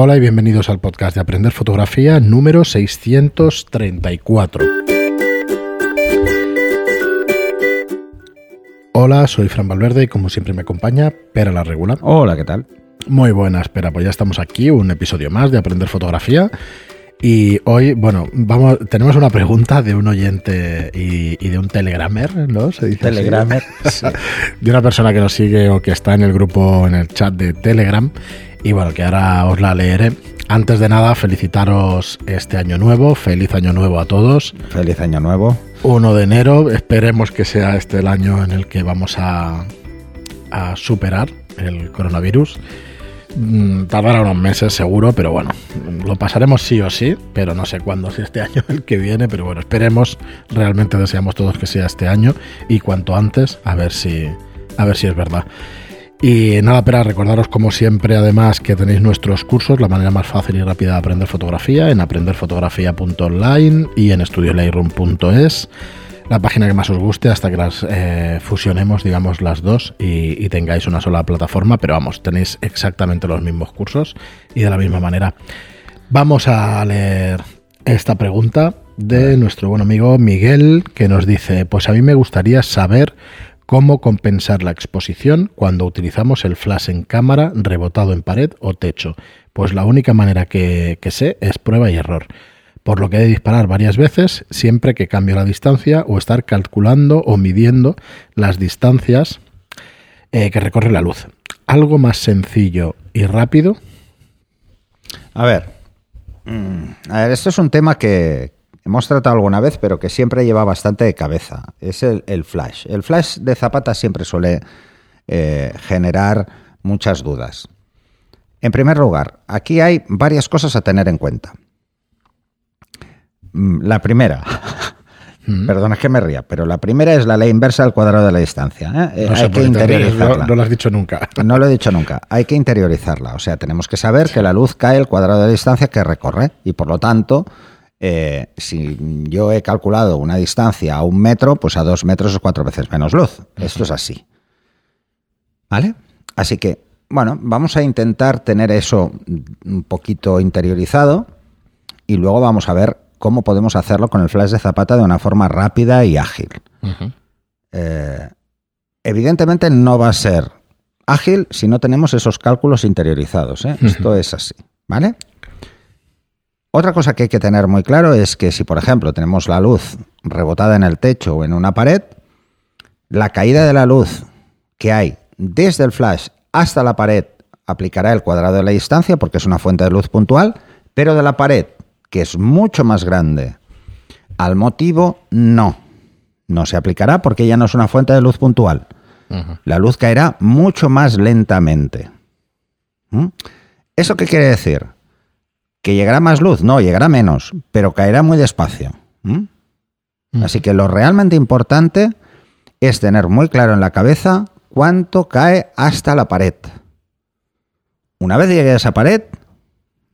Hola y bienvenidos al podcast de Aprender Fotografía número 634. Hola, soy Fran Valverde y como siempre me acompaña Pera la Regular. Hola, ¿qué tal? Muy buenas, Pera, pues ya estamos aquí, un episodio más de Aprender Fotografía. Y hoy, bueno, vamos, tenemos una pregunta de un oyente y, de un telegramer, ¿no? Se dice telegramer, sí. de una persona que nos sigue o que está en el grupo, en el chat de Telegram y bueno, que ahora os la leeré. Antes de nada, felicitaros este año nuevo, feliz año nuevo a todos. Feliz año nuevo. 1 de enero, esperemos que sea este el año en el que vamos a, a superar el coronavirus. Mm, tardará unos meses seguro, pero bueno, lo pasaremos sí o sí, pero no sé cuándo, si este año el que viene, pero bueno, esperemos, realmente deseamos todos que sea este año y cuanto antes, a ver si, a ver si es verdad. Y nada, para recordaros como siempre además que tenéis nuestros cursos, la manera más fácil y rápida de aprender fotografía en aprenderfotografía.online y en estudiolightroom.es, la página que más os guste hasta que las eh, fusionemos, digamos, las dos y, y, tengáis una sola plataforma, pero vamos, tenéis exactamente los mismos cursos y de la misma manera. Vamos a leer esta pregunta de nuestro buen amigo Miguel que nos dice, pues a mí me gustaría saber cómo compensar la exposición cuando utilizamos el flash en cámara rebotado en pared o techo. Pues la única manera que, sé es prueba y error. Por lo que he de disparar varias veces siempre que cambio la distancia o estar calculando o midiendo las distancias eh, que recorre la luz. Algo más sencillo y rápido. A ver, mm, a ver, esto es un tema que, hemos tratado alguna vez, pero que siempre lleva bastante de cabeza. Es el, flash. El flash de Zapata siempre suele eh, generar muchas dudas. En primer lugar, aquí hay varias cosas a tener en cuenta. Mm, la primera, mm. perdona que me ría, pero la primera es la ley inversa del cuadrado de la distancia. ¿eh? No hay que interiorizarla. No, lo has dicho nunca. No lo he dicho nunca. Hay que interiorizarla. O sea, tenemos que saber que la luz cae el cuadrado de la distancia que recorre y por lo tanto eh, si yo he calculado una distancia a un metro, pues a dos metros es cuatro veces menos luz. Esto es así. ¿Vale? Así que, bueno, vamos a intentar tener eso un poquito interiorizado y luego vamos a ver cómo podemos hacerlo con el flash de zapata de una forma rápida y ágil. Eh, evidentemente no va a ser ágil si no tenemos esos cálculos interiorizados. ¿eh? Esto es así. ¿Vale? Otra cosa que hay que tener muy claro es que si, por ejemplo, tenemos la luz rebotada en el techo o en una pared, la caída de la luz que hay desde el flash hasta la pared aplicará el cuadrado de la distancia porque es una fuente de luz puntual, pero de la pared, que es mucho más grande, al motivo no. No se aplicará porque ya no es una fuente de luz puntual. La luz caerá mucho más lentamente. ¿Mm? ¿Eso qué quiere decir? ¿Que llegará más luz? No, llegará menos, pero caerá muy despacio. Así que lo realmente importante es tener muy claro en la cabeza cuánto cae hasta la pared. Una vez llegue a esa pared,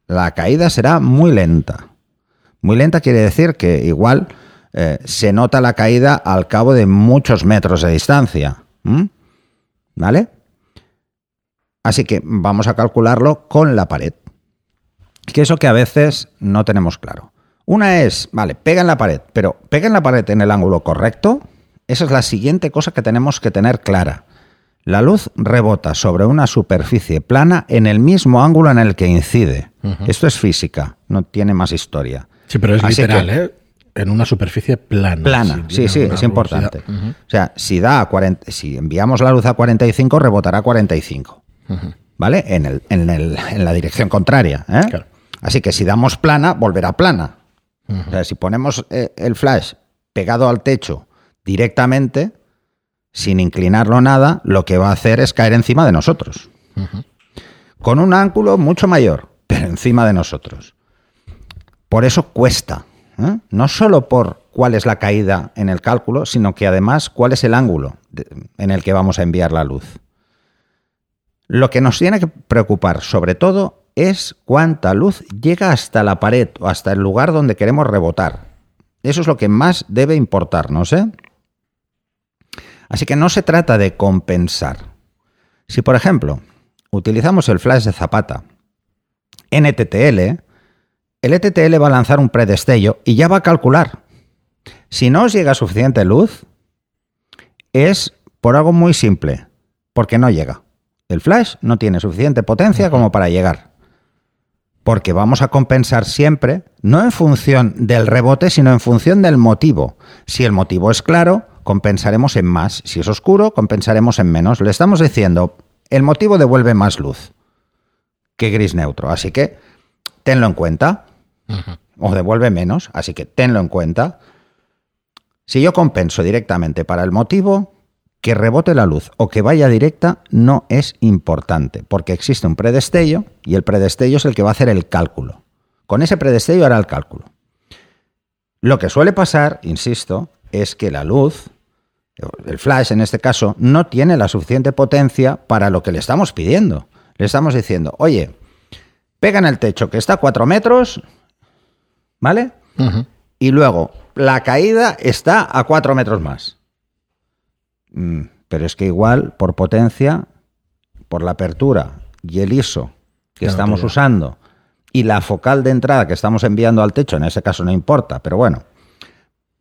la caída será muy lenta. Muy lenta quiere decir que igual eh, se nota la caída al cabo de muchos metros de distancia. ¿Vale? Así que vamos a calcularlo con la pared que eso que a veces no tenemos claro. Una es, vale, pega en la pared, pero pega en la pared en el ángulo correcto. Esa es la siguiente cosa que tenemos que tener clara. La luz rebota sobre una superficie plana en el mismo ángulo en el que incide. Esto es física, no tiene más historia. Sí, pero es literal, ¿eh? En una superficie plana. Plana, sí, sí, es importante. O sea, si, da a 40, si enviamos la luz a 45, rebotará a 45. ¿Vale? En, el, en, el, en, la dirección contraria. ¿eh? Claro. Así que si damos plana, volverá plana. O sea, si ponemos eh, el flash pegado al techo directamente, sin inclinarlo nada, lo que va a hacer es caer encima de nosotros. Con un ángulo mucho mayor, pero encima de nosotros. Por eso cuesta. ¿eh? No solo por cuál es la caída en el cálculo, sino que además cuál es el ángulo en el que vamos a enviar la luz. Lo que nos tiene que preocupar sobre todo es cuánta luz llega hasta la pared o hasta el lugar donde queremos rebotar. Eso es lo que más debe importarnos. ¿eh? Así que no se trata de compensar. Si, por ejemplo, utilizamos el flash de zapata NTTL, el ETTL va a lanzar un predestello y ya va a calcular. Si no os llega suficiente luz, es por algo muy simple, porque no llega. El flash no tiene suficiente potencia como para llegar. Porque vamos a compensar siempre, no en función del rebote, sino en función del motivo. Si el motivo es claro, compensaremos en más. Si es oscuro, compensaremos en menos. Le estamos diciendo, el motivo devuelve más luz que gris neutro. Así que tenlo en cuenta. O devuelve menos. Así que tenlo en cuenta. Si yo compenso directamente para el motivo, que rebote la luz o que vaya directa no es importante, porque existe un predestello y el predestello es el que va a hacer el cálculo. Con ese predestello hará el cálculo. Lo que suele pasar, insisto, es que la luz, el flash en este caso, no tiene la suficiente potencia para lo que le estamos pidiendo. Le estamos diciendo, oye, pega en el techo que está a 4 metros, ¿vale? Y luego, la caída está a 4 metros más. Mm, pero es que igual, por potencia, por la apertura y el ISO que estamos usando y la focal de entrada que estamos enviando al techo, en ese caso no importa, pero bueno,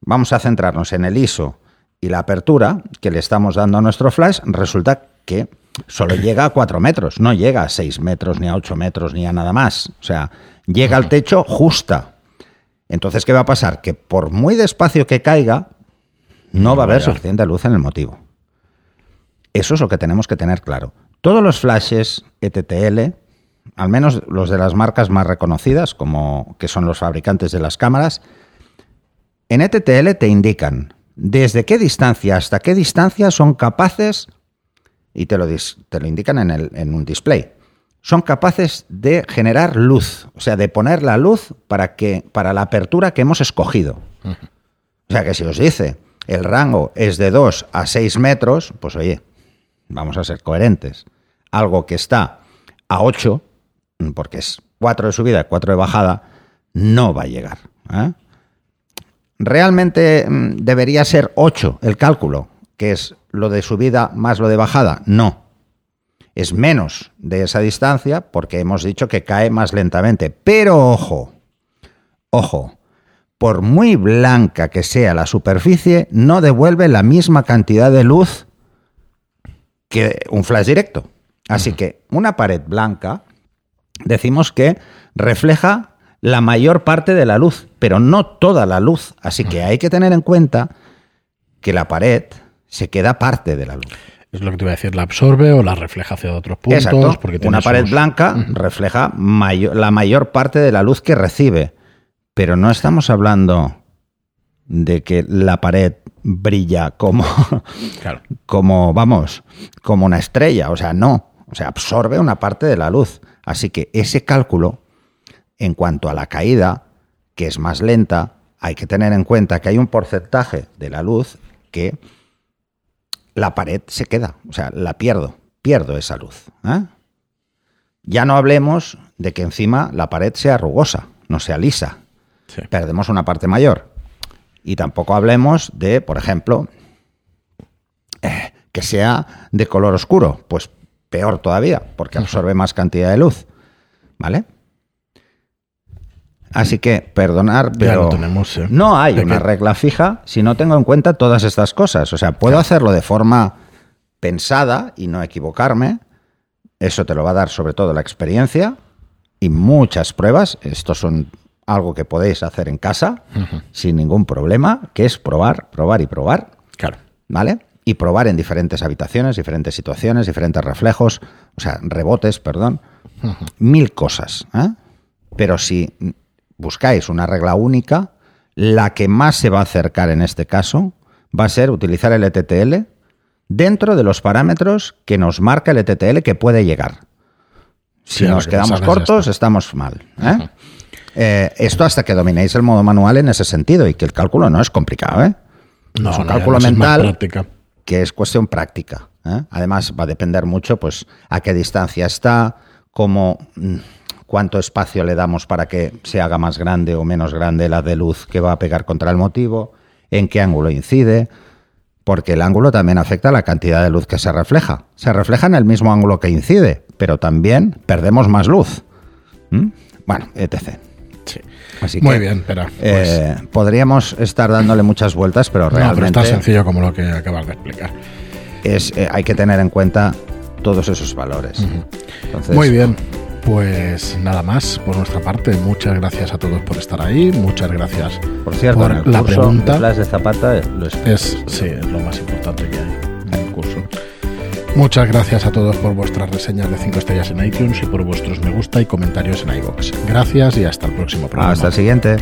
vamos a centrarnos en el ISO y la apertura que le estamos dando a nuestro flash, resulta que solo llega a 4 metros, no llega a 6 metros, ni a 8 metros, ni a nada más. O sea, llega al techo justa. Entonces, ¿qué va a pasar? Que por muy despacio que caiga, no va a haber suficiente luz en el motivo. Eso es lo que tenemos que tener claro. Todos los flashes ETTL, al menos los de las marcas más reconocidas, como que son los fabricantes de las cámaras, en ETTL te indican desde qué distancia hasta qué distancia son capaces, y te lo, te lo indican en, el, en un display, son capaces de generar luz, o sea, de poner la luz para, que, para la apertura que hemos escogido. O sea, que si os dice el rango es de 2 a 6 metros, pues oye, vamos a ser coherentes. Algo que está a 8, porque es 4 de subida y 4 de bajada, no va a llegar. ¿eh? ¿Realmente mm, debería ser 8 el cálculo, que es lo de subida más lo de bajada? No. Es menos de esa distancia porque hemos dicho que cae más lentamente. Pero ojo, ojo, por muy blanca que sea la superficie, no devuelve la misma cantidad de luz que un flash directo. Así que una pared blanca, decimos que refleja la mayor parte de la luz, pero no toda la luz. Así que hay que tener en cuenta que la pared se queda parte de la luz. Es lo que te iba a decir, la absorbe o la refleja hacia otros puntos. Exacto. Porque una pared blanca refleja la mayor parte de la luz que recibe. Pero no estamos hablando de que la pared brilla como, como, vamos, como una estrella. O sea, no. O sea, absorbe una parte de la luz. Así que ese cálculo, en cuanto a la caída, que es más lenta, hay que tener en cuenta que hay un porcentaje de la luz que la pared se queda. O sea, la pierdo. Pierdo esa luz. ¿eh? Ya no hablemos de que encima la pared sea rugosa, no sea lisa perdemos una parte mayor. Y tampoco hablemos de, por ejemplo, eh, que sea de color oscuro, pues peor todavía, porque absorbe más cantidad de luz. ¿Vale? Así que, perdonar, pero tenemos, no hay una regla fija si no tengo en cuenta todas estas cosas. O sea, puedo hacerlo de forma pensada y no equivocarme. Eso te lo va a dar sobre todo la experiencia y muchas pruebas. Estos son algo que podéis hacer en casa sin ningún problema, que es probar, probar y probar. Claro. ¿Vale? Y probar en diferentes habitaciones, diferentes situaciones, diferentes reflejos, o sea, rebotes, perdón, mil cosas. ¿eh? Pero si buscáis una regla única, la que más se va a acercar en este caso va a ser utilizar el ETTL dentro de los parámetros que nos marca el ETTL que puede llegar. Si nos quedamos cortos, estamos mal. ¿eh? Eh, esto hasta que dominéis el modo manual en ese sentido y que el cálculo no es complicado, ¿eh? No, es un no, cálculo mental es que es cuestión práctica. ¿eh? Además, va a depender mucho pues, a qué distancia está, cómo, mm, cuánto espacio le damos para que se haga más grande o menos grande la de luz que va a pegar contra el motivo, en qué ángulo incide, porque el ángulo también afecta a la cantidad de luz que se refleja. Se refleja en el mismo ángulo que incide, pero también perdemos más luz. ¿Mm? Bueno, etc. Muy bien, pero pues, eh, podríamos estar dándole muchas vueltas, pero no, pero es realmente tan sencillo como lo que acabas de explicar. es, eh, hay que tener en cuenta todos esos valores. Entonces, Muy bien. Pues nada más por nuestra parte. Muchas gracias a todos por estar ahí. Muchas gracias Por cierto, por en el la curso pregunta. de Flash de Zapata lo es- sí, es lo más importante que hay. Muchas gracias a todos por vuestras reseñas de 5 estrellas en iTunes y por vuestros me gusta y comentarios en iVoox. Gracias y hasta el próximo programa. Hasta el siguiente.